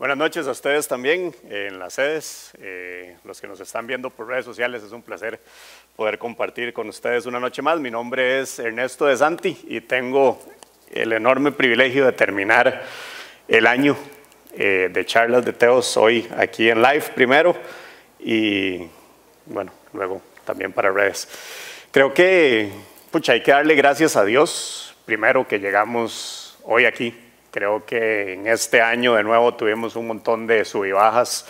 Buenas noches a ustedes también en las sedes, eh, los que nos están viendo por redes sociales, es un placer poder compartir con ustedes una noche más. Mi nombre es Ernesto de Santi y tengo el enorme privilegio de terminar el año eh, de charlas de Teos hoy aquí en live primero y bueno, luego también para redes. Creo que pucha, hay que darle gracias a Dios primero que llegamos hoy aquí Creo que en este año de nuevo tuvimos un montón de sub y bajas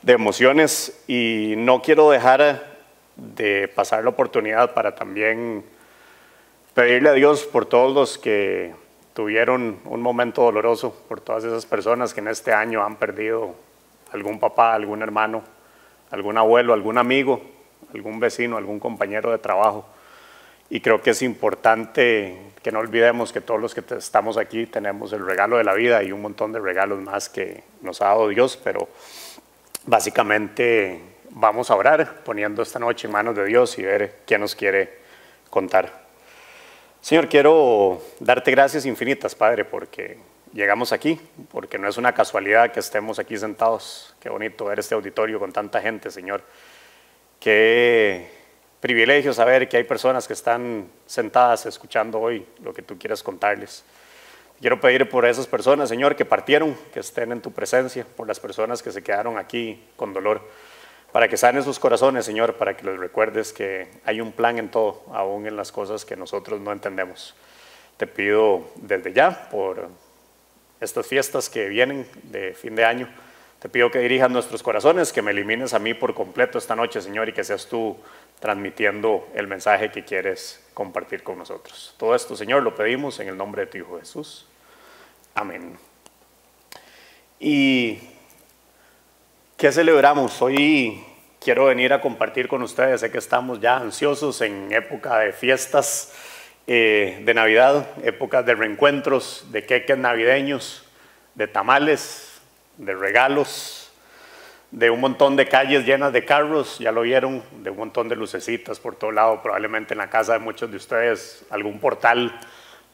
de emociones y no quiero dejar de pasar la oportunidad para también pedirle a Dios por todos los que tuvieron un momento doloroso, por todas esas personas que en este año han perdido algún papá, algún hermano, algún abuelo, algún amigo, algún vecino, algún compañero de trabajo. Y creo que es importante que no olvidemos que todos los que estamos aquí tenemos el regalo de la vida y un montón de regalos más que nos ha dado Dios, pero básicamente vamos a orar poniendo esta noche en manos de Dios y ver qué nos quiere contar. Señor, quiero darte gracias infinitas, Padre, porque llegamos aquí, porque no es una casualidad que estemos aquí sentados. Qué bonito ver este auditorio con tanta gente, Señor. Qué privilegio saber que hay personas que están sentadas escuchando hoy lo que tú quieras contarles. Quiero pedir por esas personas, Señor, que partieron, que estén en tu presencia, por las personas que se quedaron aquí con dolor, para que sanen sus corazones, Señor, para que les recuerdes que hay un plan en todo, aún en las cosas que nosotros no entendemos. Te pido desde ya por estas fiestas que vienen de fin de año, te pido que dirijas nuestros corazones, que me elimines a mí por completo esta noche, Señor, y que seas tú transmitiendo el mensaje que quieres compartir con nosotros. Todo esto, Señor, lo pedimos en el nombre de tu Hijo Jesús. Amén. ¿Y qué celebramos? Hoy quiero venir a compartir con ustedes, sé que estamos ya ansiosos en época de fiestas eh, de Navidad, épocas de reencuentros, de queques navideños, de tamales, de regalos, de un montón de calles llenas de carros, ya lo vieron, de un montón de lucecitas por todo lado, probablemente en la casa de muchos de ustedes, algún portal,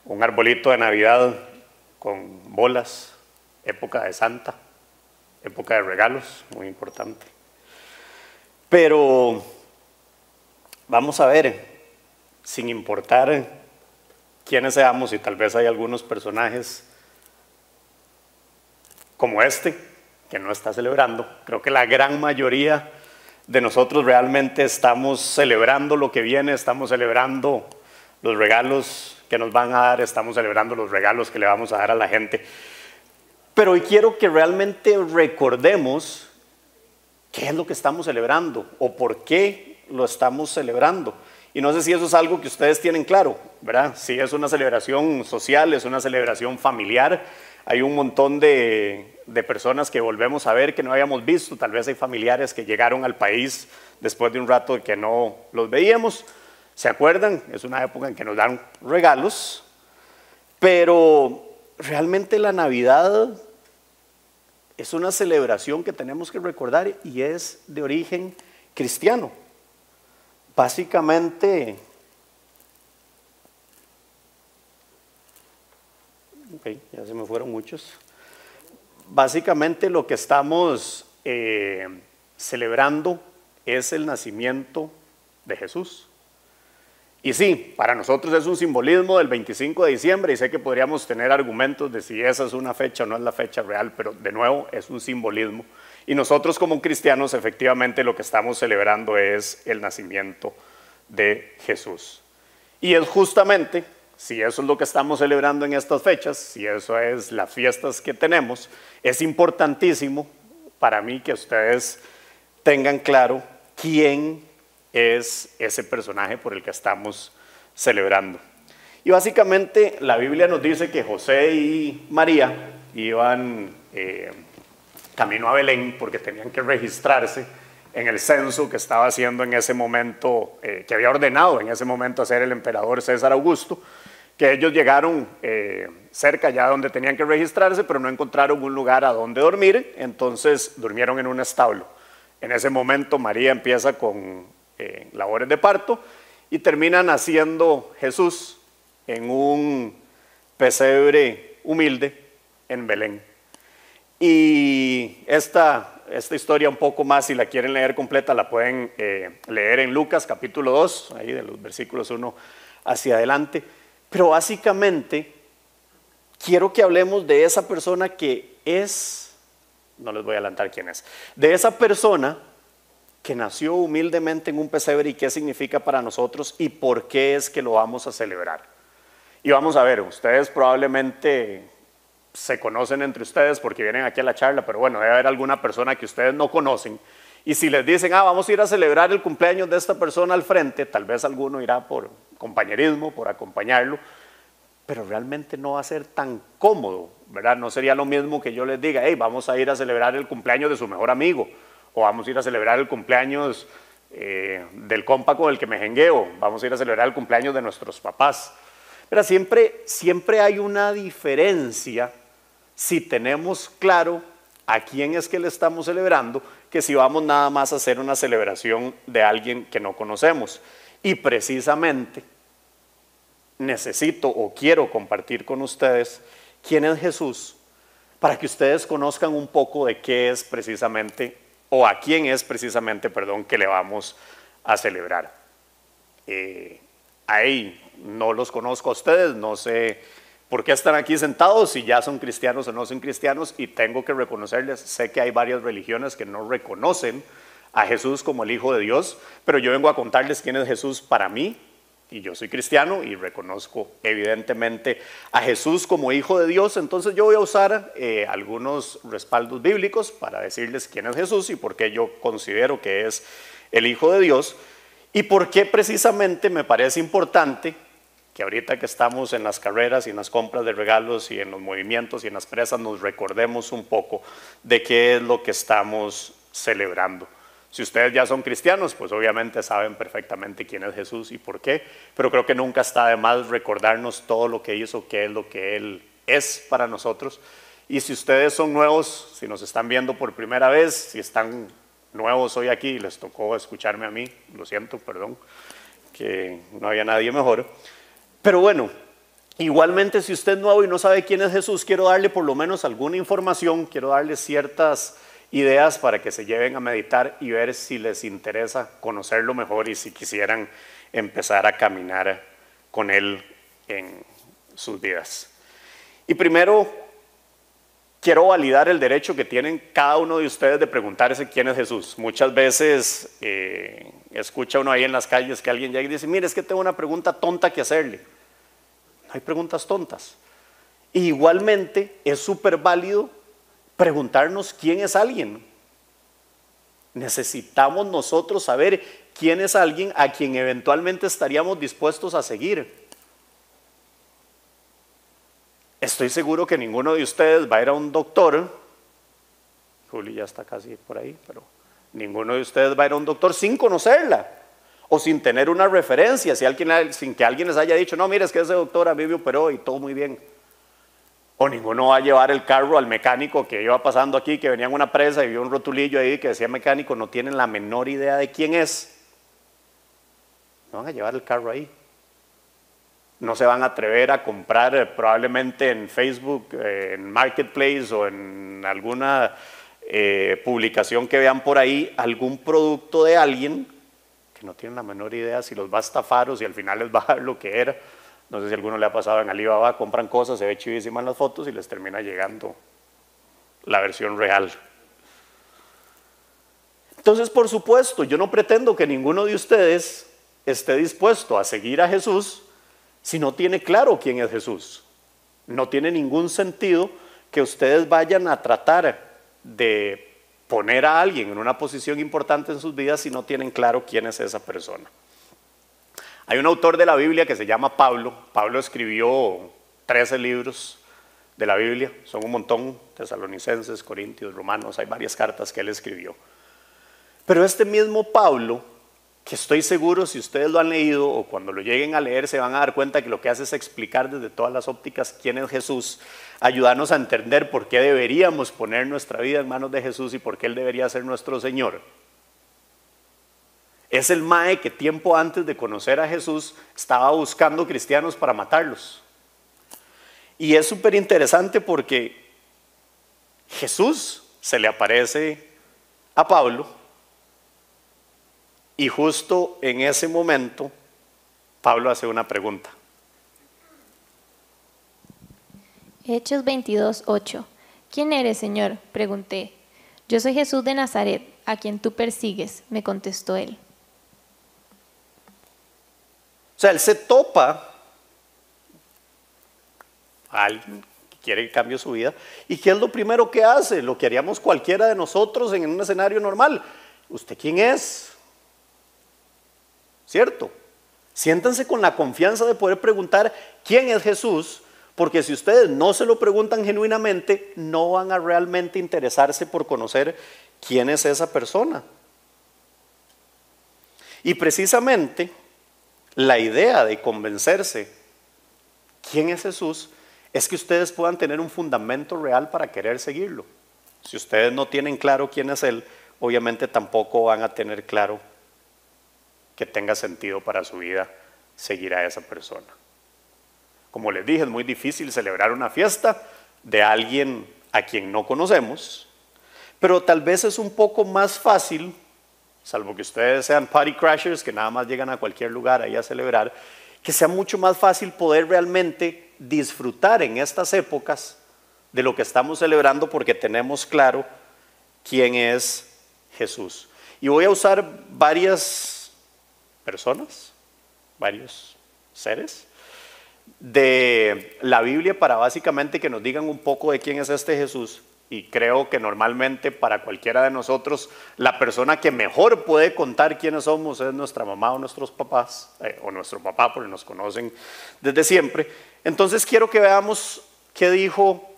un arbolito de Navidad con bolas, época de Santa, época de regalos, muy importante. Pero vamos a ver, sin importar quiénes seamos, y tal vez hay algunos personajes como este, que no está celebrando. Creo que la gran mayoría de nosotros realmente estamos celebrando lo que viene, estamos celebrando los regalos que nos van a dar, estamos celebrando los regalos que le vamos a dar a la gente. Pero hoy quiero que realmente recordemos qué es lo que estamos celebrando o por qué lo estamos celebrando. Y no sé si eso es algo que ustedes tienen claro, ¿verdad? Si es una celebración social, es una celebración familiar, hay un montón de, personas que volvemos a ver que no habíamos visto, tal vez hay familiares que llegaron al país después de un rato que no los veíamos. ¿Se acuerdan? Es una época en que nos dan regalos, pero realmente la Navidad es una celebración que tenemos que recordar y es de origen cristiano. Básicamente Ok, ya se me fueron muchos. Básicamente lo que estamos eh, celebrando es el nacimiento de Jesús. Y sí, para nosotros es un simbolismo del 25 de diciembre y sé que podríamos tener argumentos de si esa es una fecha o no es la fecha real, pero de nuevo es un simbolismo. Y nosotros como cristianos efectivamente lo que estamos celebrando es el nacimiento de Jesús. Y es justamente si eso es lo que estamos celebrando en estas fechas, si eso es las fiestas que tenemos, es importantísimo para mí que ustedes tengan claro quién es ese personaje por el que estamos celebrando. Y básicamente la Biblia nos dice que José y María iban eh, camino a Belén porque tenían que registrarse en el censo que estaba haciendo en ese momento, eh, que había ordenado en ese momento hacer el emperador César Augusto, que ellos llegaron eh, cerca ya donde tenían que registrarse, pero no encontraron un lugar a donde dormir, entonces durmieron en un establo. En ese momento María empieza con eh, labores de parto y termina naciendo Jesús en un pesebre humilde en Belén. Y esta, esta historia un poco más, si la quieren leer completa, la pueden eh, leer en Lucas capítulo 2, ahí de los versículos 1 hacia adelante. Pero básicamente quiero que hablemos de esa persona que es, no les voy a adelantar quién es, de esa persona que nació humildemente en un pesebre y qué significa para nosotros y por qué es que lo vamos a celebrar. Y vamos a ver, ustedes probablemente se conocen entre ustedes porque vienen aquí a la charla, pero bueno, debe haber alguna persona que ustedes no conocen. Y si les dicen, ah, vamos a ir a celebrar el cumpleaños de esta persona al frente, tal vez alguno irá por compañerismo, por acompañarlo, pero realmente no va a ser tan cómodo, ¿verdad? No sería lo mismo que yo les diga, hey, vamos a ir a celebrar el cumpleaños de su mejor amigo, o vamos a ir a celebrar el cumpleaños eh, del compa con el que me jengueo, vamos a ir a celebrar el cumpleaños de nuestros papás. Pero siempre, siempre hay una diferencia si tenemos claro a quién es que le estamos celebrando que si vamos nada más a hacer una celebración de alguien que no conocemos. Y precisamente necesito o quiero compartir con ustedes quién es Jesús para que ustedes conozcan un poco de qué es precisamente o a quién es precisamente, perdón, que le vamos a celebrar. Eh, ahí no los conozco a ustedes, no sé por qué están aquí sentados, si ya son cristianos o no son cristianos, y tengo que reconocerles, sé que hay varias religiones que no reconocen a Jesús como el Hijo de Dios, pero yo vengo a contarles quién es Jesús para mí, y yo soy cristiano y reconozco evidentemente a Jesús como Hijo de Dios, entonces yo voy a usar eh, algunos respaldos bíblicos para decirles quién es Jesús y por qué yo considero que es el Hijo de Dios, y por qué precisamente me parece importante que ahorita que estamos en las carreras y en las compras de regalos y en los movimientos y en las presas nos recordemos un poco de qué es lo que estamos celebrando. Si ustedes ya son cristianos, pues obviamente saben perfectamente quién es Jesús y por qué, pero creo que nunca está de más recordarnos todo lo que hizo, qué es lo que Él es para nosotros. Y si ustedes son nuevos, si nos están viendo por primera vez, si están nuevos hoy aquí y les tocó escucharme a mí, lo siento, perdón, que no había nadie mejor. Pero bueno, igualmente si usted es nuevo y no sabe quién es Jesús, quiero darle por lo menos alguna información, quiero darle ciertas ideas para que se lleven a meditar y ver si les interesa conocerlo mejor y si quisieran empezar a caminar con Él en sus vidas. Y primero, quiero validar el derecho que tienen cada uno de ustedes de preguntarse quién es Jesús. Muchas veces eh, escucha uno ahí en las calles que alguien llega y dice, mire, es que tengo una pregunta tonta que hacerle. No hay preguntas tontas. igualmente es súper válido preguntarnos quién es alguien. Necesitamos nosotros saber quién es alguien a quien eventualmente estaríamos dispuestos a seguir. Estoy seguro que ninguno de ustedes va a ir a un doctor, Juli ya está casi por ahí, pero ninguno de ustedes va a ir a un doctor sin conocerla o sin tener una referencia, si alguien, sin que alguien les haya dicho, no, mire, es que ese doctor a mí me operó y todo muy bien. O ninguno va a llevar el carro al mecánico que iba pasando aquí, que venía en una presa y vio un rotulillo ahí que decía mecánico, no tienen la menor idea de quién es. No van a llevar el carro ahí no se van a atrever a comprar eh, probablemente en Facebook, eh, en Marketplace o en alguna eh, publicación que vean por ahí algún producto de alguien que no tienen la menor idea si los va a estafar o si al final les va a dar lo que era. No sé si a alguno le ha pasado en Alibaba, compran cosas, se ve chivísima las fotos y les termina llegando la versión real. Entonces, por supuesto, yo no pretendo que ninguno de ustedes esté dispuesto a seguir a Jesús si no tiene claro quién es Jesús. No tiene ningún sentido que ustedes vayan a tratar de poner a alguien en una posición importante en sus vidas si no tienen claro quién es esa persona. Hay un autor de la Biblia que se llama Pablo. Pablo escribió 13 libros de la Biblia, son un montón, tesalonicenses, corintios, romanos, hay varias cartas que él escribió. Pero este mismo Pablo que estoy seguro si ustedes lo han leído o cuando lo lleguen a leer se van a dar cuenta que lo que hace es explicar desde todas las ópticas quién es Jesús, ayudarnos a entender por qué deberíamos poner nuestra vida en manos de Jesús y por qué Él debería ser nuestro Señor. Es el Mae que tiempo antes de conocer a Jesús estaba buscando cristianos para matarlos. Y es súper interesante porque Jesús se le aparece a Pablo y justo en ese momento Pablo hace una pregunta. Hechos 22, 8. ¿Quién eres, Señor? Pregunté. Yo soy Jesús de Nazaret, a quien tú persigues, me contestó él. O sea, él se topa a alguien que quiere que cambie su vida. ¿Y qué es lo primero que hace? Lo que haríamos cualquiera de nosotros en un escenario normal. ¿Usted quién es? ¿Cierto? Siéntanse con la confianza de poder preguntar quién es Jesús, porque si ustedes no se lo preguntan genuinamente, no van a realmente interesarse por conocer quién es esa persona. Y precisamente la idea de convencerse quién es Jesús es que ustedes puedan tener un fundamento real para querer seguirlo. Si ustedes no tienen claro quién es Él, obviamente tampoco van a tener claro que tenga sentido para su vida seguir a esa persona. Como les dije, es muy difícil celebrar una fiesta de alguien a quien no conocemos, pero tal vez es un poco más fácil, salvo que ustedes sean party crashers que nada más llegan a cualquier lugar ahí a celebrar, que sea mucho más fácil poder realmente disfrutar en estas épocas de lo que estamos celebrando porque tenemos claro quién es Jesús. Y voy a usar varias personas, varios seres, de la Biblia para básicamente que nos digan un poco de quién es este Jesús. Y creo que normalmente para cualquiera de nosotros la persona que mejor puede contar quiénes somos es nuestra mamá o nuestros papás, eh, o nuestro papá porque nos conocen desde siempre. Entonces quiero que veamos qué dijo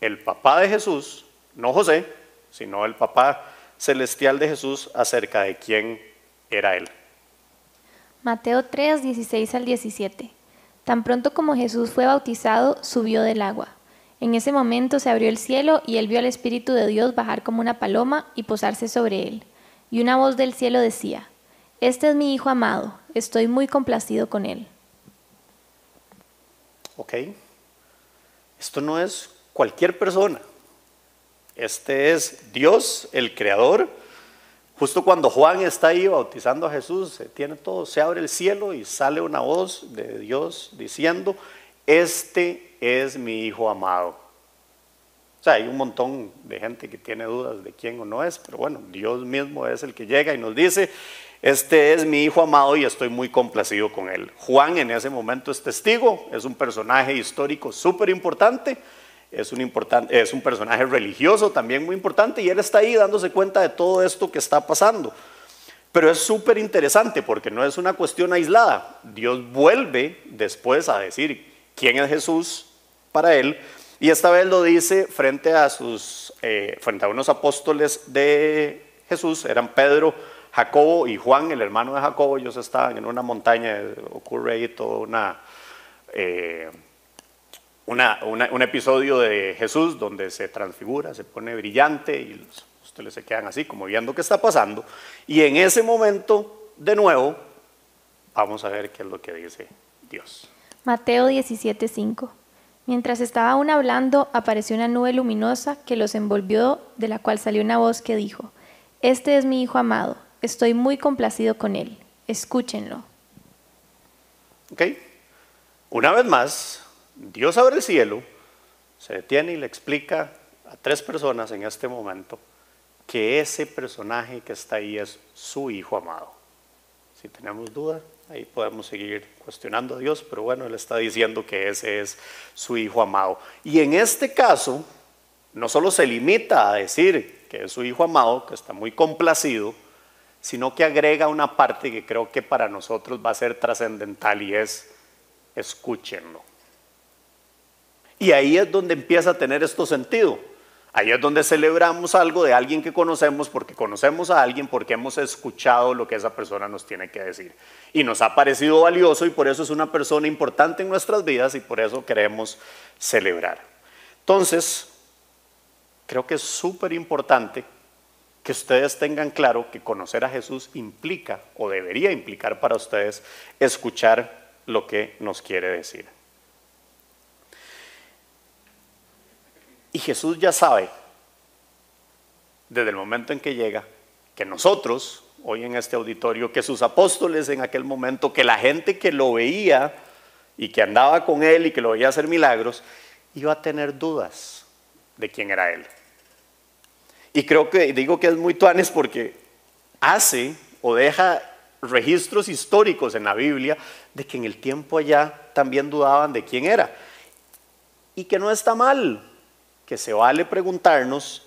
el papá de Jesús, no José, sino el papá celestial de Jesús acerca de quién era él. Mateo 3, 16 al 17. Tan pronto como Jesús fue bautizado, subió del agua. En ese momento se abrió el cielo y él vio al Espíritu de Dios bajar como una paloma y posarse sobre él. Y una voz del cielo decía, Este es mi Hijo amado, estoy muy complacido con él. Ok, esto no es cualquier persona, este es Dios, el Creador, Justo cuando Juan está ahí bautizando a Jesús, se tiene todo, se abre el cielo y sale una voz de Dios diciendo, este es mi hijo amado. O sea, hay un montón de gente que tiene dudas de quién o no es, pero bueno, Dios mismo es el que llega y nos dice, este es mi hijo amado y estoy muy complacido con él. Juan en ese momento es testigo, es un personaje histórico súper importante es un, es un personaje religioso también muy importante y él está ahí dándose cuenta de todo esto que está pasando. Pero es súper interesante porque no es una cuestión aislada. Dios vuelve después a decir quién es Jesús para él y esta vez lo dice frente a sus eh, frente a unos apóstoles de Jesús, eran Pedro, Jacobo y Juan, el hermano de Jacobo. Ellos estaban en una montaña, ocurre ahí toda una eh, un episodio de Jesús donde se transfigura, se pone brillante y ustedes se quedan así como viendo qué está pasando. Y en ese momento, de nuevo, vamos a ver qué es lo que dice Dios. Mateo 17:5. Mientras estaba aún hablando, apareció una nube luminosa que los envolvió, de la cual salió una voz que dijo, Este es mi Hijo amado, estoy muy complacido con él, escúchenlo. Ok, una vez más, Dios abre el cielo, se detiene y le explica a tres personas en este momento que ese personaje que está ahí es su hijo amado. Si tenemos duda, ahí podemos seguir cuestionando a Dios, pero bueno, Él está diciendo que ese es su hijo amado. Y en este caso, no solo se limita a decir que es su hijo amado, que está muy complacido, sino que agrega una parte que creo que para nosotros va a ser trascendental y es escúchenlo. Y ahí es donde empieza a tener esto sentido. Ahí es donde celebramos algo de alguien que conocemos porque conocemos a alguien porque hemos escuchado lo que esa persona nos tiene que decir. Y nos ha parecido valioso y por eso es una persona importante en nuestras vidas y por eso queremos celebrar. Entonces, creo que es súper importante que ustedes tengan claro que conocer a Jesús implica o debería implicar para ustedes escuchar lo que nos quiere decir. Y Jesús ya sabe desde el momento en que llega, que nosotros, hoy en este auditorio, que sus apóstoles en aquel momento, que la gente que lo veía y que andaba con él y que lo veía hacer milagros, iba a tener dudas de quién era él. Y creo que digo que es muy tuanes porque hace o deja registros históricos en la Biblia de que en el tiempo allá también dudaban de quién era. Y que no está mal, que se vale preguntarnos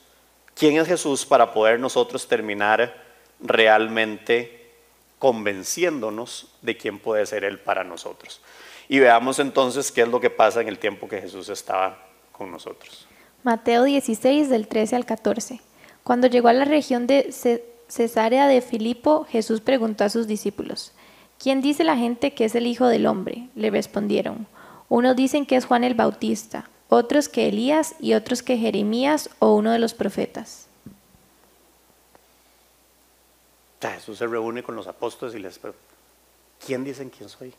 quién es Jesús para poder nosotros terminar realmente convenciéndonos de quién puede ser Él para nosotros. Y veamos entonces qué es lo que pasa en el tiempo que Jesús estaba con nosotros. Mateo 16 del 13 al 14. Cuando llegó a la región de Cesarea de Filipo, Jesús preguntó a sus discípulos, ¿quién dice la gente que es el Hijo del Hombre? Le respondieron, unos dicen que es Juan el Bautista, otros que Elías y otros que Jeremías o uno de los profetas. Jesús se reúne con los apóstoles y les pregunta, ¿quién dicen quién soy?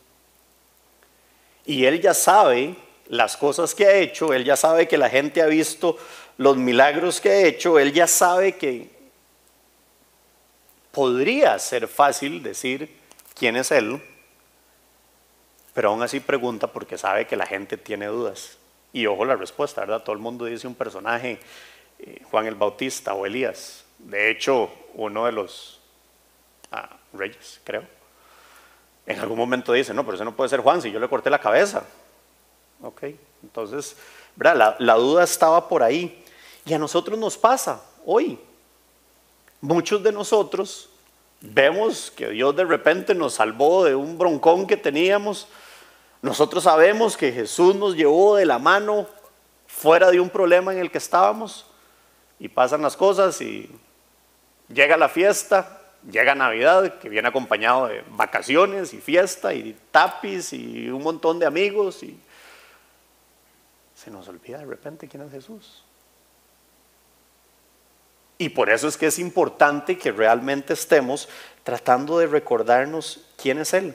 Y él ya sabe las cosas que ha hecho, él ya sabe que la gente ha visto los milagros que ha hecho, él ya sabe que podría ser fácil decir quién es él, pero aún así pregunta porque sabe que la gente tiene dudas. Y ojo la respuesta, ¿verdad? Todo el mundo dice un personaje, eh, Juan el Bautista o Elías. De hecho, uno de los ah, reyes, creo, en algún momento dice, no, pero eso no puede ser Juan si yo le corté la cabeza. Ok, entonces, ¿verdad? La, duda estaba por ahí. Y a nosotros nos pasa hoy. Muchos de nosotros vemos que Dios de repente nos salvó de un broncón que teníamos. Nosotros sabemos que Jesús nos llevó de la mano fuera de un problema en el que estábamos. Y pasan las cosas y llega la fiesta llega Navidad, que viene acompañado de vacaciones y fiesta y tapis y un montón de amigos y se nos olvida de repente quién es Jesús. Y por eso es que es importante que realmente estemos tratando de recordarnos quién es Él.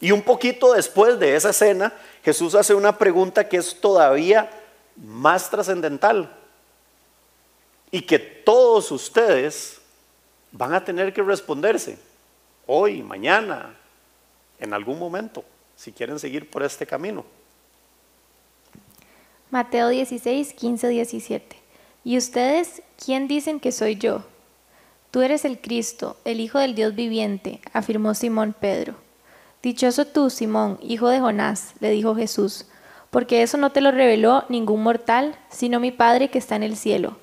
Y un poquito después de esa escena, Jesús hace una pregunta que es todavía más trascendental y que todos ustedes van a tener que responderse hoy, mañana, en algún momento, si quieren seguir por este camino. Mateo 16, 15, 17. ¿Y ustedes quién dicen que soy yo? Tú eres el Cristo, el Hijo del Dios viviente, afirmó Simón Pedro. Dichoso tú, Simón, hijo de Jonás, le dijo Jesús, porque eso no te lo reveló ningún mortal, sino mi Padre que está en el cielo.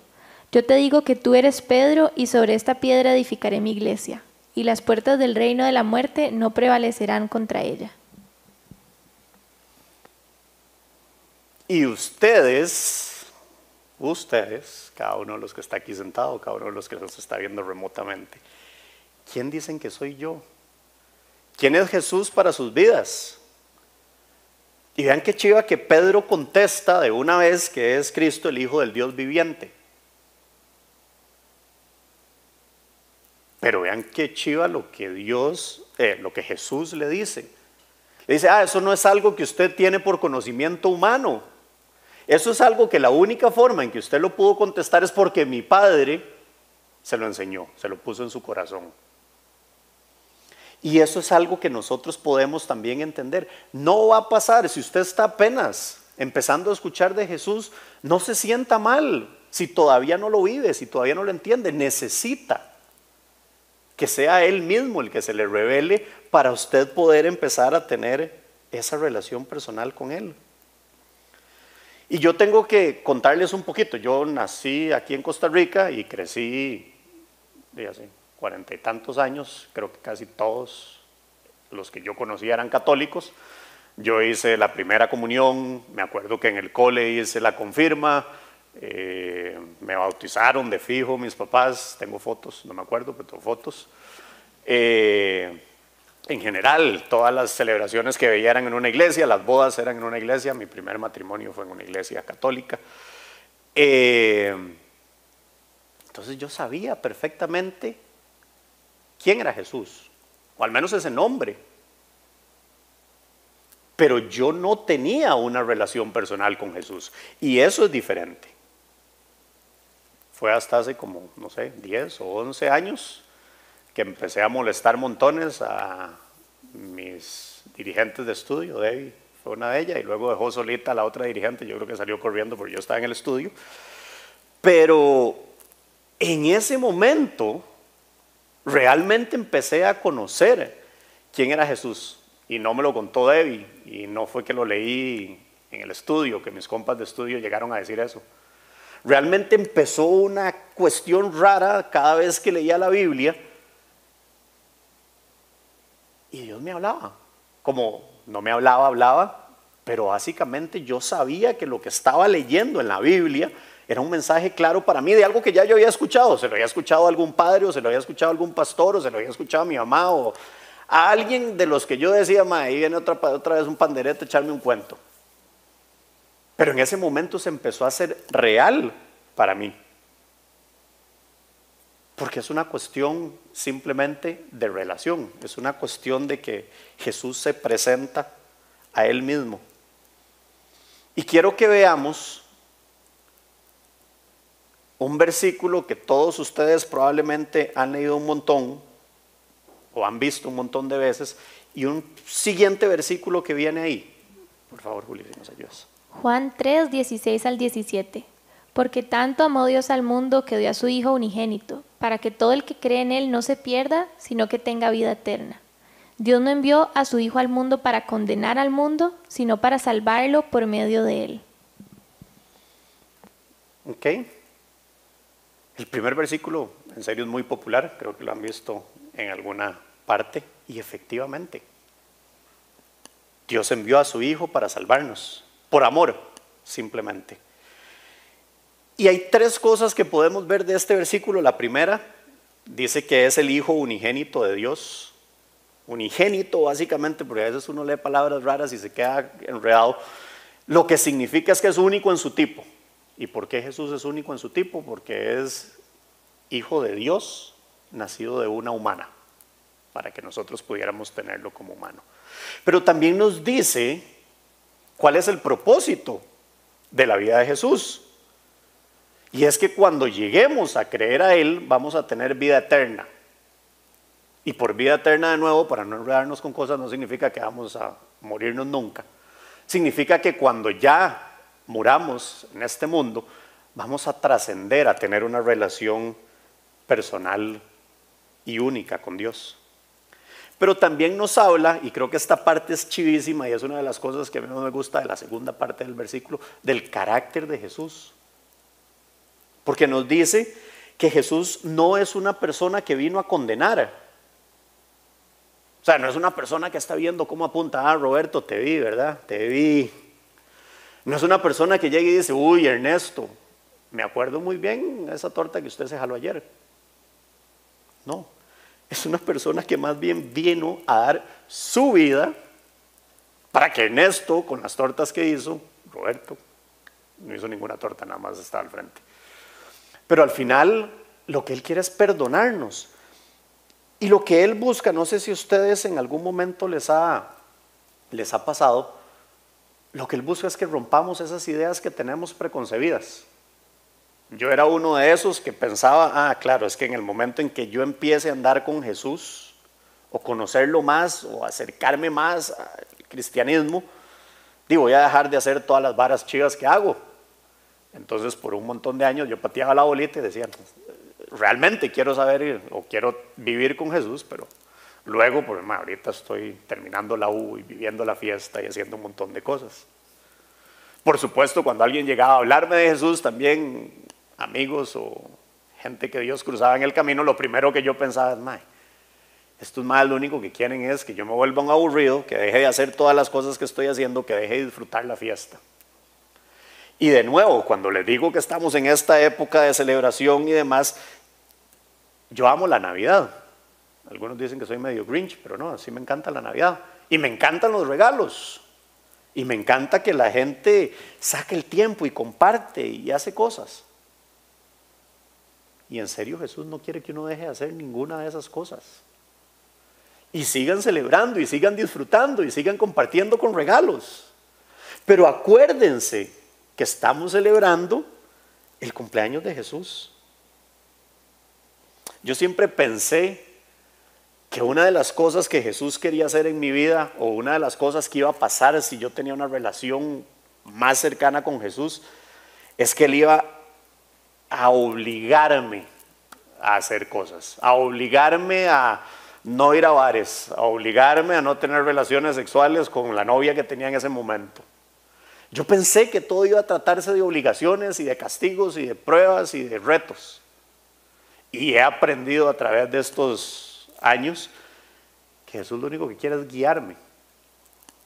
Yo te digo que tú eres Pedro y sobre esta piedra edificaré mi iglesia, y las puertas del reino de la muerte no prevalecerán contra ella. Y ustedes, ustedes, cada uno de los que está aquí sentado, cada uno de los que nos está viendo remotamente, ¿quién dicen que soy yo? ¿Quién es Jesús para sus vidas? Y vean qué chiva que Pedro contesta de una vez que es Cristo el Hijo del Dios viviente. Pero vean qué chiva lo que Dios, eh, lo que Jesús le dice. Le dice, ah, eso no es algo que usted tiene por conocimiento humano. Eso es algo que la única forma en que usted lo pudo contestar es porque mi padre se lo enseñó, se lo puso en su corazón. Y eso es algo que nosotros podemos también entender. No va a pasar si usted está apenas empezando a escuchar de Jesús, no se sienta mal si todavía no lo vive, si todavía no lo entiende. Necesita que sea Él mismo el que se le revele para usted poder empezar a tener esa relación personal con Él. Y yo tengo que contarles un poquito. Yo nací aquí en Costa Rica y crecí hace cuarenta y tantos años. Creo que casi todos los que yo conocía eran católicos. Yo hice la primera comunión, me acuerdo que en el cole hice la confirma, eh, me bautizaron de fijo mis papás, tengo fotos, no me acuerdo, pero tengo fotos. Eh, en general, todas las celebraciones que veía eran en una iglesia, las bodas eran en una iglesia, mi primer matrimonio fue en una iglesia católica. Eh, entonces yo sabía perfectamente quién era Jesús, o al menos ese nombre. Pero yo no tenía una relación personal con Jesús, y eso es diferente. Fue hasta hace como, no sé, 10 o 11 años que empecé a molestar montones a mis dirigentes de estudio. Debbie fue una de ellas y luego dejó solita a la otra dirigente. Yo creo que salió corriendo porque yo estaba en el estudio. Pero en ese momento realmente empecé a conocer quién era Jesús. Y no me lo contó Debbie, y no fue que lo leí en el estudio, que mis compas de estudio llegaron a decir eso. Realmente empezó una cuestión rara cada vez que leía la Biblia, y Dios me hablaba. Como no me hablaba, hablaba, pero básicamente yo sabía que lo que estaba leyendo en la Biblia era un mensaje claro para mí de algo que ya yo había escuchado. Se lo había escuchado a algún padre, o se lo había escuchado a algún pastor, o se lo había escuchado a mi mamá, o a alguien de los que yo decía, ma, ahí viene otra, otra vez un panderete echarme un cuento. Pero en ese momento se empezó a hacer real para mí. Porque es una cuestión simplemente de relación, es una cuestión de que Jesús se presenta a Él mismo. Y quiero que veamos un versículo que todos ustedes probablemente han leído un montón o han visto un montón de veces y un siguiente versículo que viene ahí. Por favor, Julio, si nos ayudas. Juan 3, 16 al 17. Porque tanto amó Dios al mundo que dio a su Hijo unigénito, para que todo el que cree en Él no se pierda, sino que tenga vida eterna. Dios no envió a su Hijo al mundo para condenar al mundo, sino para salvarlo por medio de Él. Ok. El primer versículo, en serio, es muy popular, creo que lo han visto en alguna parte, y efectivamente, Dios envió a su Hijo para salvarnos, por amor, simplemente. Y hay tres cosas que podemos ver de este versículo. La primera dice que es el Hijo unigénito de Dios. Unigénito, básicamente, porque a veces uno lee palabras raras y se queda enredado. Lo que significa es que es único en su tipo. ¿Y por qué Jesús es único en su tipo? Porque es hijo de Dios, nacido de una humana, para que nosotros pudiéramos tenerlo como humano. Pero también nos dice cuál es el propósito de la vida de Jesús. Y es que cuando lleguemos a creer a Él, vamos a tener vida eterna. Y por vida eterna de nuevo, para no enredarnos con cosas, no significa que vamos a morirnos nunca. Significa que cuando ya muramos en este mundo, vamos a trascender a tener una relación personal y única con Dios. Pero también nos habla, y creo que esta parte es chivísima y es una de las cosas que a mí me gusta de la segunda parte del versículo, del carácter de Jesús. Porque nos dice que Jesús no es una persona que vino a condenar. O sea, no es una persona que está viendo cómo apunta, ah, Roberto, te vi, ¿verdad? Te vi. No es una persona que llega y dice, uy, Ernesto, me acuerdo muy bien esa torta que usted se jaló ayer. No, es una persona que más bien vino a dar su vida para que Ernesto, con las tortas que hizo, Roberto, no hizo ninguna torta, nada más estaba al frente. Pero al final lo que Él quiere es perdonarnos. Y lo que Él busca, no sé si ustedes en algún momento les ha, les ha pasado, lo que Él busca es que rompamos esas ideas que tenemos preconcebidas. Yo era uno de esos que pensaba, ah, claro, es que en el momento en que yo empiece a andar con Jesús, o conocerlo más, o acercarme más al cristianismo, digo, voy a dejar de hacer todas las varas chivas que hago. Entonces, por un montón de años yo pateaba la bolita y decía, realmente quiero saber o quiero vivir con Jesús, pero luego, pues ahorita estoy terminando la U y viviendo la fiesta y haciendo un montón de cosas. Por supuesto, cuando alguien llegaba a hablarme de Jesús, también amigos o gente que Dios cruzaba en el camino, lo primero que yo pensaba es, mae, estos más lo único que quieren es que yo me vuelva un aburrido, que deje de hacer todas las cosas que estoy haciendo, que deje de disfrutar la fiesta. Y de nuevo, cuando les digo que estamos en esta época de celebración y demás, yo amo la Navidad. Algunos dicen que soy medio Grinch, pero no, así me encanta la Navidad. Y me encantan los regalos. Y me encanta que la gente saque el tiempo y comparte y hace cosas. Y en serio Jesús no quiere que uno deje de hacer ninguna de esas cosas. Y sigan celebrando y sigan disfrutando y sigan compartiendo con regalos. Pero acuérdense que estamos celebrando el cumpleaños de Jesús. Yo siempre pensé que una de las cosas que Jesús quería hacer en mi vida o una de las cosas que iba a pasar si yo tenía una relación más cercana con Jesús es que Él iba a obligarme a hacer cosas, a obligarme a no ir a bares, a obligarme a no tener relaciones sexuales con la novia que tenía en ese momento. Yo pensé que todo iba a tratarse de obligaciones y de castigos y de pruebas y de retos. Y he aprendido a través de estos años que Jesús lo único que quiere es guiarme.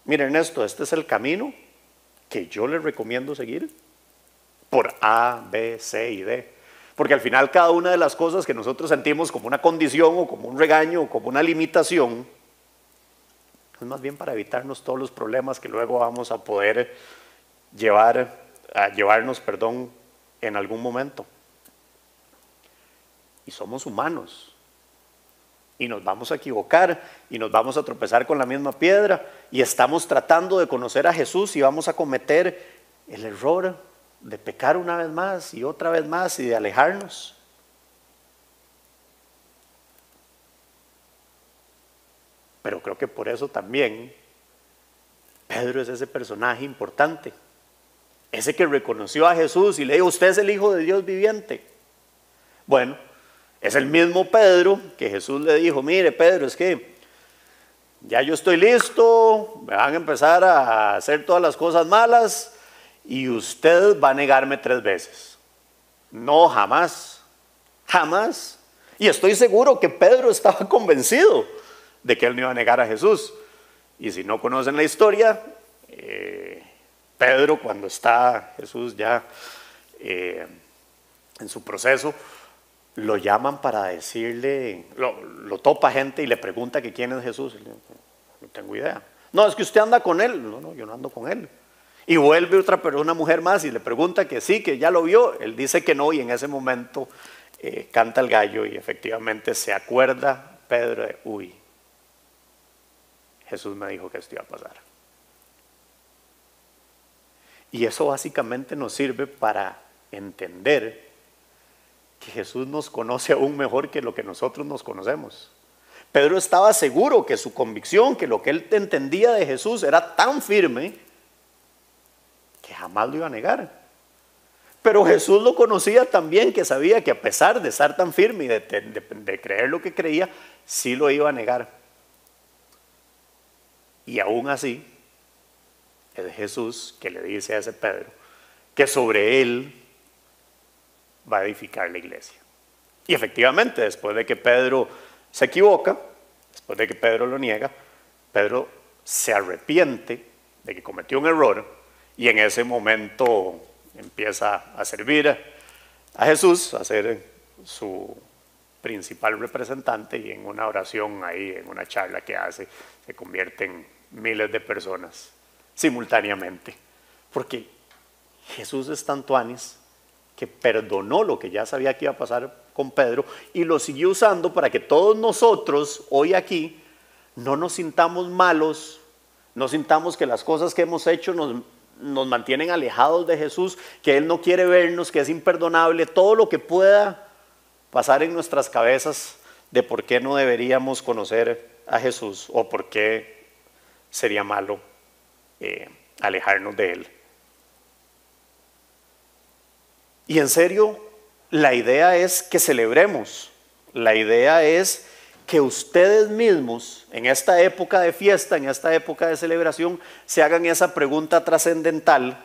Miren esto, este es el camino que yo les recomiendo seguir por A, B, C y D. Porque al final cada una de las cosas que nosotros sentimos como una condición o como un regaño o como una limitación, es más bien para evitarnos todos los problemas que luego vamos a poder llevar, a llevarnos, perdón, en algún momento. Y somos humanos. Y nos vamos a equivocar y nos vamos a tropezar con la misma piedra y estamos tratando de conocer a Jesús y vamos a cometer el error de pecar una vez más y otra vez más y de alejarnos. Pero creo que por eso también Pedro es ese personaje importante. Ese que reconoció a Jesús y le dijo, usted es el Hijo de Dios viviente. Bueno, es el mismo Pedro que Jesús le dijo, mire Pedro, es que ya yo estoy listo, me van a empezar a hacer todas las cosas malas, y usted va a negarme tres veces. No, jamás, jamás. Y estoy seguro que Pedro estaba convencido de que él no iba a negar a Jesús. Y si no conocen la historia, eh, Pedro cuando está Jesús ya eh, en su proceso, lo llaman para decirle, lo, topa gente y le pregunta que quién es Jesús. no tengo idea. No, es que usted anda con él. No, no, yo no ando con él. Y vuelve otra una mujer más y le pregunta que sí, que ya lo vio. Él dice que no y en ese momento eh, canta el gallo y efectivamente se acuerda Pedro de, uy, Jesús me dijo que esto iba a pasar. Y eso básicamente nos sirve para entender que Jesús nos conoce aún mejor que lo que nosotros nos conocemos. Pedro estaba seguro que su convicción, que lo que él entendía de Jesús era tan firme que jamás lo iba a negar. Pero Jesús lo conocía también, que sabía que a pesar de estar tan firme y de, creer lo que creía, sí lo iba a negar. Y aún así, es Jesús que le dice a ese Pedro que sobre él va a edificar la iglesia. Y efectivamente, después de que Pedro se equivoca, después de que Pedro lo niega, Pedro se arrepiente de que cometió un error y en ese momento empieza a servir a Jesús, a ser su principal representante y en una oración ahí, en una charla que hace, se convierten miles de personas simultáneamente. Porque Jesús es tanto anis que perdonó lo que ya sabía que iba a pasar con Pedro y lo siguió usando para que todos nosotros hoy aquí no nos sintamos malos, no sintamos que las cosas que hemos hecho nos nos mantienen alejados de Jesús, que Él no quiere vernos, que es imperdonable, todo lo que pueda pasar en nuestras cabezas de por qué no deberíamos conocer a Jesús o por qué sería malo eh, alejarnos de Él. Y en serio, la idea es que celebremos, la idea es que ustedes mismos, en esta época de fiesta, en esta época de celebración, se hagan esa pregunta trascendental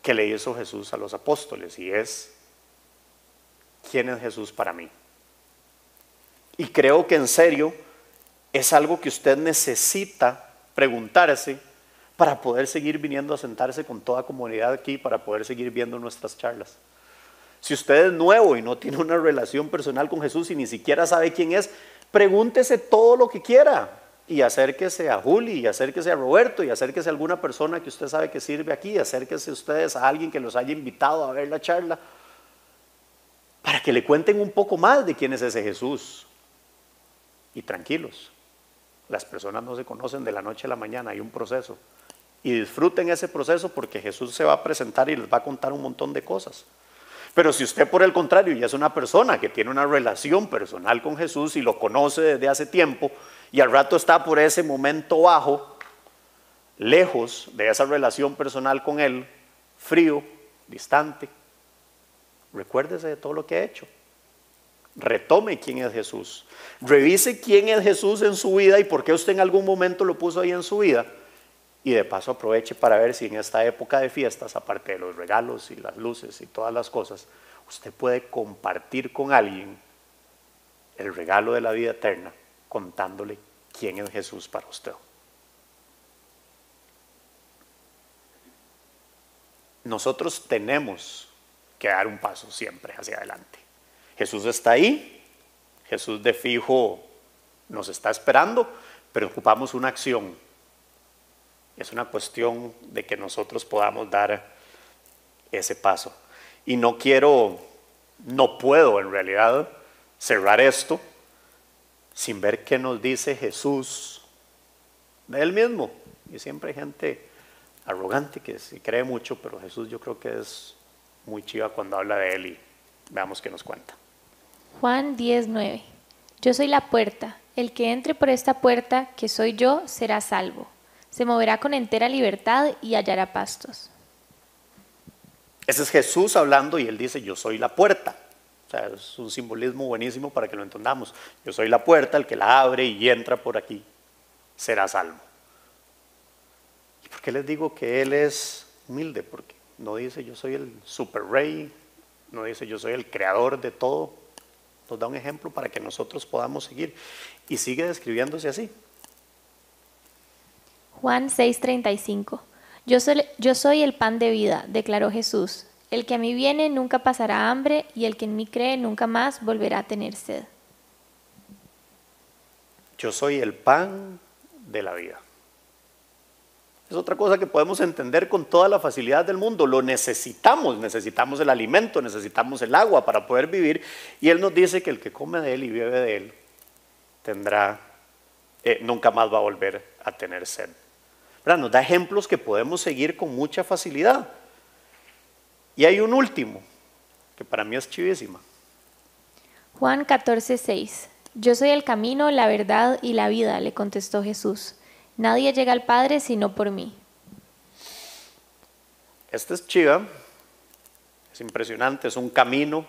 que le hizo Jesús a los apóstoles y es, ¿quién es Jesús para mí? Y creo que en serio es algo que usted necesita preguntarse para poder seguir viniendo a sentarse con toda comunidad aquí, para poder seguir viendo nuestras charlas. Si usted es nuevo y no tiene una relación personal con Jesús y ni siquiera sabe quién es, pregúntese todo lo que quiera y acérquese a Juli y acérquese a Roberto y acérquese a alguna persona que usted sabe que sirve aquí, acérquese ustedes a alguien que los haya invitado a ver la charla para que le cuenten un poco más de quién es ese Jesús. Y tranquilos, las personas no se conocen de la noche a la mañana, hay un proceso. Y disfruten ese proceso porque Jesús se va a presentar y les va a contar un montón de cosas. Pero si usted por el contrario ya es una persona que tiene una relación personal con Jesús y lo conoce desde hace tiempo y al rato está por ese momento bajo, lejos de esa relación personal con Él, frío, distante, recuérdese de todo lo que ha hecho. Retome quién es Jesús. Revise quién es Jesús en su vida y por qué usted en algún momento lo puso ahí en su vida. Y de paso aproveche para ver si en esta época de fiestas, aparte de los regalos y las luces y todas las cosas, usted puede compartir con alguien el regalo de la vida eterna contándole quién es Jesús para usted. Nosotros tenemos que dar un paso siempre hacia adelante. Jesús está ahí, Jesús de fijo nos está esperando, pero ocupamos una acción. Es una cuestión de que nosotros podamos dar ese paso. Y no quiero, no puedo en realidad cerrar esto sin ver qué nos dice Jesús de él mismo. Y siempre hay gente arrogante que se cree mucho, pero Jesús yo creo que es muy chiva cuando habla de él y veamos qué nos cuenta. Juan 10:9 Yo soy la puerta. El que entre por esta puerta, que soy yo, será salvo. Se moverá con entera libertad y hallará pastos. Ese es Jesús hablando y él dice, yo soy la puerta. O sea, es un simbolismo buenísimo para que lo entendamos. Yo soy la puerta, el que la abre y entra por aquí será salvo. ¿Y por qué les digo que Él es humilde? Porque no dice yo soy el super rey, no dice yo soy el creador de todo. Nos da un ejemplo para que nosotros podamos seguir. Y sigue describiéndose así. Juan 6:35 yo soy, yo soy el pan de vida, declaró Jesús. El que a mí viene nunca pasará hambre y el que en mí cree nunca más volverá a tener sed. Yo soy el pan de la vida. Es otra cosa que podemos entender con toda la facilidad del mundo. Lo necesitamos, necesitamos el alimento, necesitamos el agua para poder vivir. Y Él nos dice que el que come de Él y bebe de Él tendrá, eh, nunca más va a volver a tener sed. Nos da ejemplos que podemos seguir con mucha facilidad. Y hay un último, que para mí es chivísima. Juan 14, 6. Yo soy el camino, la verdad y la vida, le contestó Jesús. Nadie llega al Padre sino por mí. Este es chiva, es impresionante, es un camino,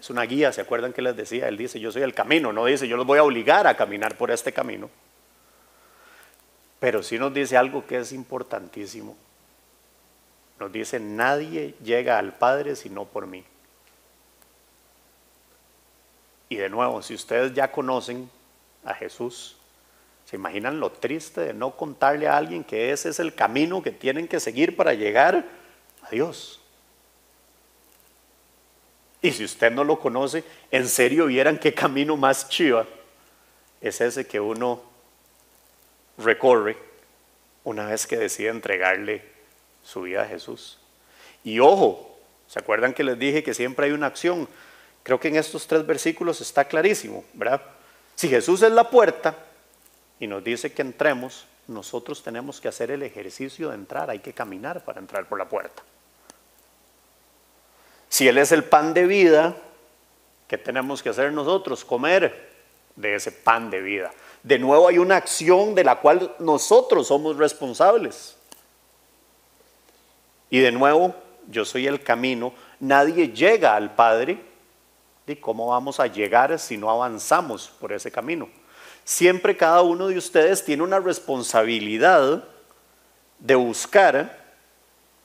es una guía, ¿se acuerdan que les decía? Él dice, yo soy el camino, no dice, yo los voy a obligar a caminar por este camino. Pero sí nos dice algo que es importantísimo. Nos dice, nadie llega al Padre sino por mí. Y de nuevo, si ustedes ya conocen a Jesús, ¿se imaginan lo triste de no contarle a alguien que ese es el camino que tienen que seguir para llegar a Dios? Y si usted no lo conoce, en serio vieran qué camino más chiva es ese que uno recorre una vez que decide entregarle su vida a Jesús. Y ojo, ¿se acuerdan que les dije que siempre hay una acción? Creo que en estos tres versículos está clarísimo, ¿verdad? Si Jesús es la puerta y nos dice que entremos, nosotros tenemos que hacer el ejercicio de entrar, hay que caminar para entrar por la puerta. Si Él es el pan de vida, ¿qué tenemos que hacer nosotros? Comer de ese pan de vida. De nuevo hay una acción de la cual nosotros somos responsables. Y de nuevo, yo soy el camino. Nadie llega al Padre. ¿Y cómo vamos a llegar si no avanzamos por ese camino? Siempre cada uno de ustedes tiene una responsabilidad de buscar,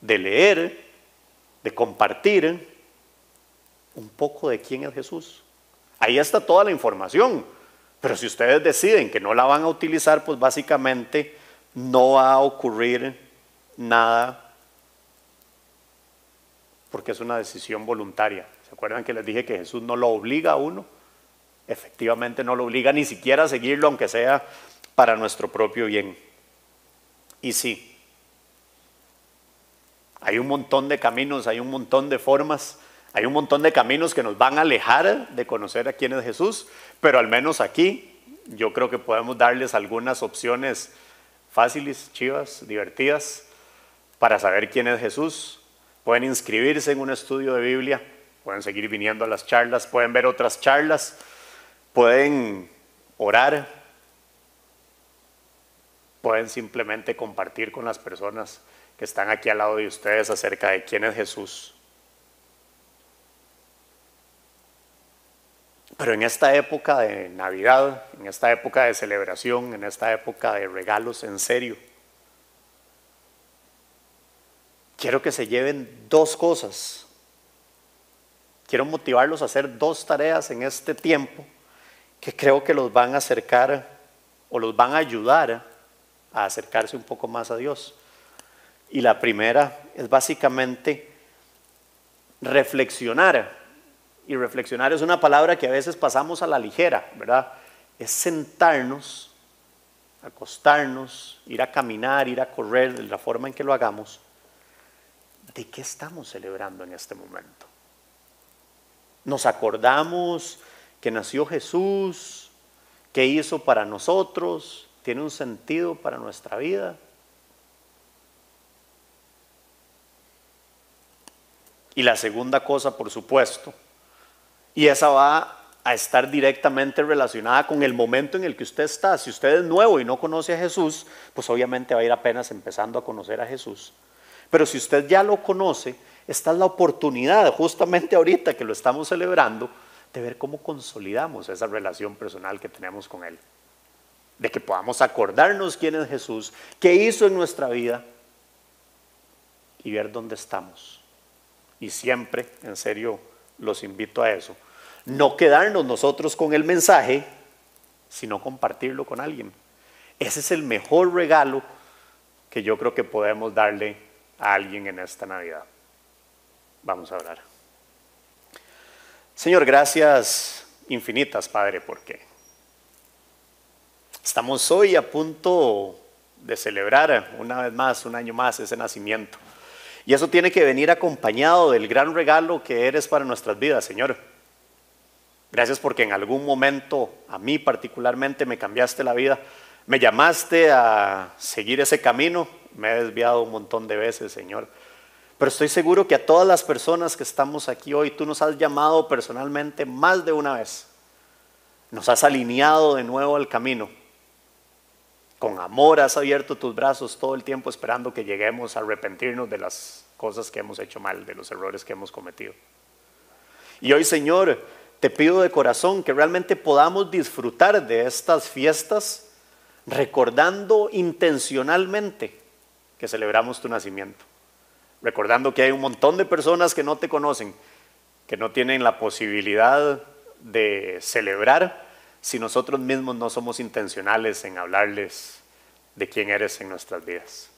de leer, de compartir un poco de quién es Jesús. Ahí está toda la información. Pero si ustedes deciden que no la van a utilizar, pues básicamente no va a ocurrir nada porque es una decisión voluntaria. ¿Se acuerdan que les dije que Jesús no lo obliga a uno? Efectivamente no lo obliga ni siquiera a seguirlo, aunque sea para nuestro propio bien. Y sí, hay un montón de caminos, hay un montón de formas, hay un montón de caminos que nos van a alejar de conocer a quién es Jesús, pero al menos aquí yo creo que podemos darles algunas opciones fáciles, chivas, divertidas, para saber quién es Jesús, Pueden inscribirse en un estudio de Biblia pueden seguir viniendo a las charlas, pueden ver otras charlas, pueden orar, pueden simplemente compartir con las personas que están aquí al lado de ustedes acerca de quién es Jesús. Pero en esta época de Navidad, en esta época de celebración, en esta época de regalos en serio, quiero que se lleven dos cosas. Quiero motivarlos a hacer dos tareas en este tiempo que creo que los van a acercar o los van a ayudar a acercarse un poco más a Dios. Y la primera es básicamente reflexionar y reflexionar es una palabra que a veces pasamos a la ligera, ¿verdad? Es sentarnos, acostarnos, ir a caminar, ir a correr de la forma en que lo hagamos. ¿De qué estamos celebrando en este momento? Nos acordamos que nació Jesús, que hizo para nosotros, tiene un sentido para nuestra vida. Y la segunda cosa, por supuesto, y esa va a estar directamente relacionada con el momento en el que usted está. Si usted es nuevo y no conoce a Jesús, pues obviamente va a ir apenas empezando a conocer a Jesús. Pero si usted ya lo conoce, esta es la oportunidad, justamente ahorita que lo estamos celebrando, de ver cómo consolidamos esa relación personal que tenemos con Él. De que podamos acordarnos quién es Jesús, qué hizo en nuestra vida y ver dónde estamos. Y siempre, en serio, los invito a eso. No quedarnos nosotros con el mensaje, sino compartirlo con alguien. Ese es el mejor regalo que yo creo que podemos darle a alguien en esta Navidad. Vamos a orar. Señor, gracias infinitas, Padre, porque estamos hoy a punto de celebrar una vez más, un año más, ese nacimiento. Y eso tiene que venir acompañado del gran regalo que eres para nuestras vidas, Señor. Gracias porque en algún momento, a mí particularmente, me cambiaste la vida. Me llamaste a seguir ese camino. Me he desviado un montón de veces, Señor. Pero estoy seguro que a todas las personas que estamos aquí hoy, tú nos has llamado personalmente más de una vez. Nos has alineado de nuevo al camino con amor has abierto tus brazos todo el tiempo esperando que lleguemos a arrepentirnos de las cosas que hemos hecho mal, de los errores que hemos cometido. Y hoy, Señor, te pido de corazón que realmente podamos disfrutar de estas fiestas recordando intencionalmente que celebramos tu nacimiento. Recordando que hay un montón de personas que no te conocen, que no tienen la posibilidad de celebrar si nosotros mismos no somos intencionales en hablarles de quién eres en nuestras vidas.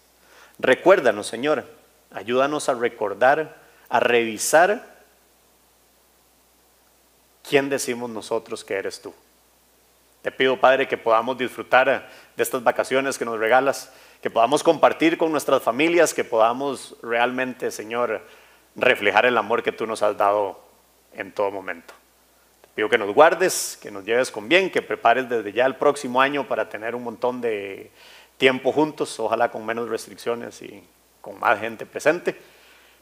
Recuérdanos, Señor, ayúdanos a recordar, a revisar quién decimos nosotros que eres tú. Te pido, Padre, que podamos disfrutar de estas vacaciones que nos regalas, que podamos compartir con nuestras familias, que podamos realmente, Señor, reflejar el amor que tú nos has dado en todo momento. Pido que nos guardes, que nos lleves con bien, que prepares desde ya el próximo año para tener un montón de tiempo juntos, ojalá con menos restricciones y con más gente presente,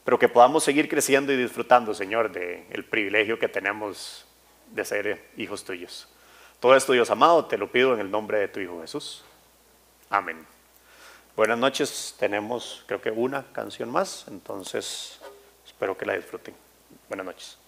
pero que podamos seguir creciendo y disfrutando, Señor, del privilegio que tenemos de ser hijos tuyos. Todo esto, Dios amado, te lo pido en el nombre de tu Hijo Jesús. Amén. Buenas noches, tenemos creo que una canción más, entonces espero que la disfruten. Buenas noches.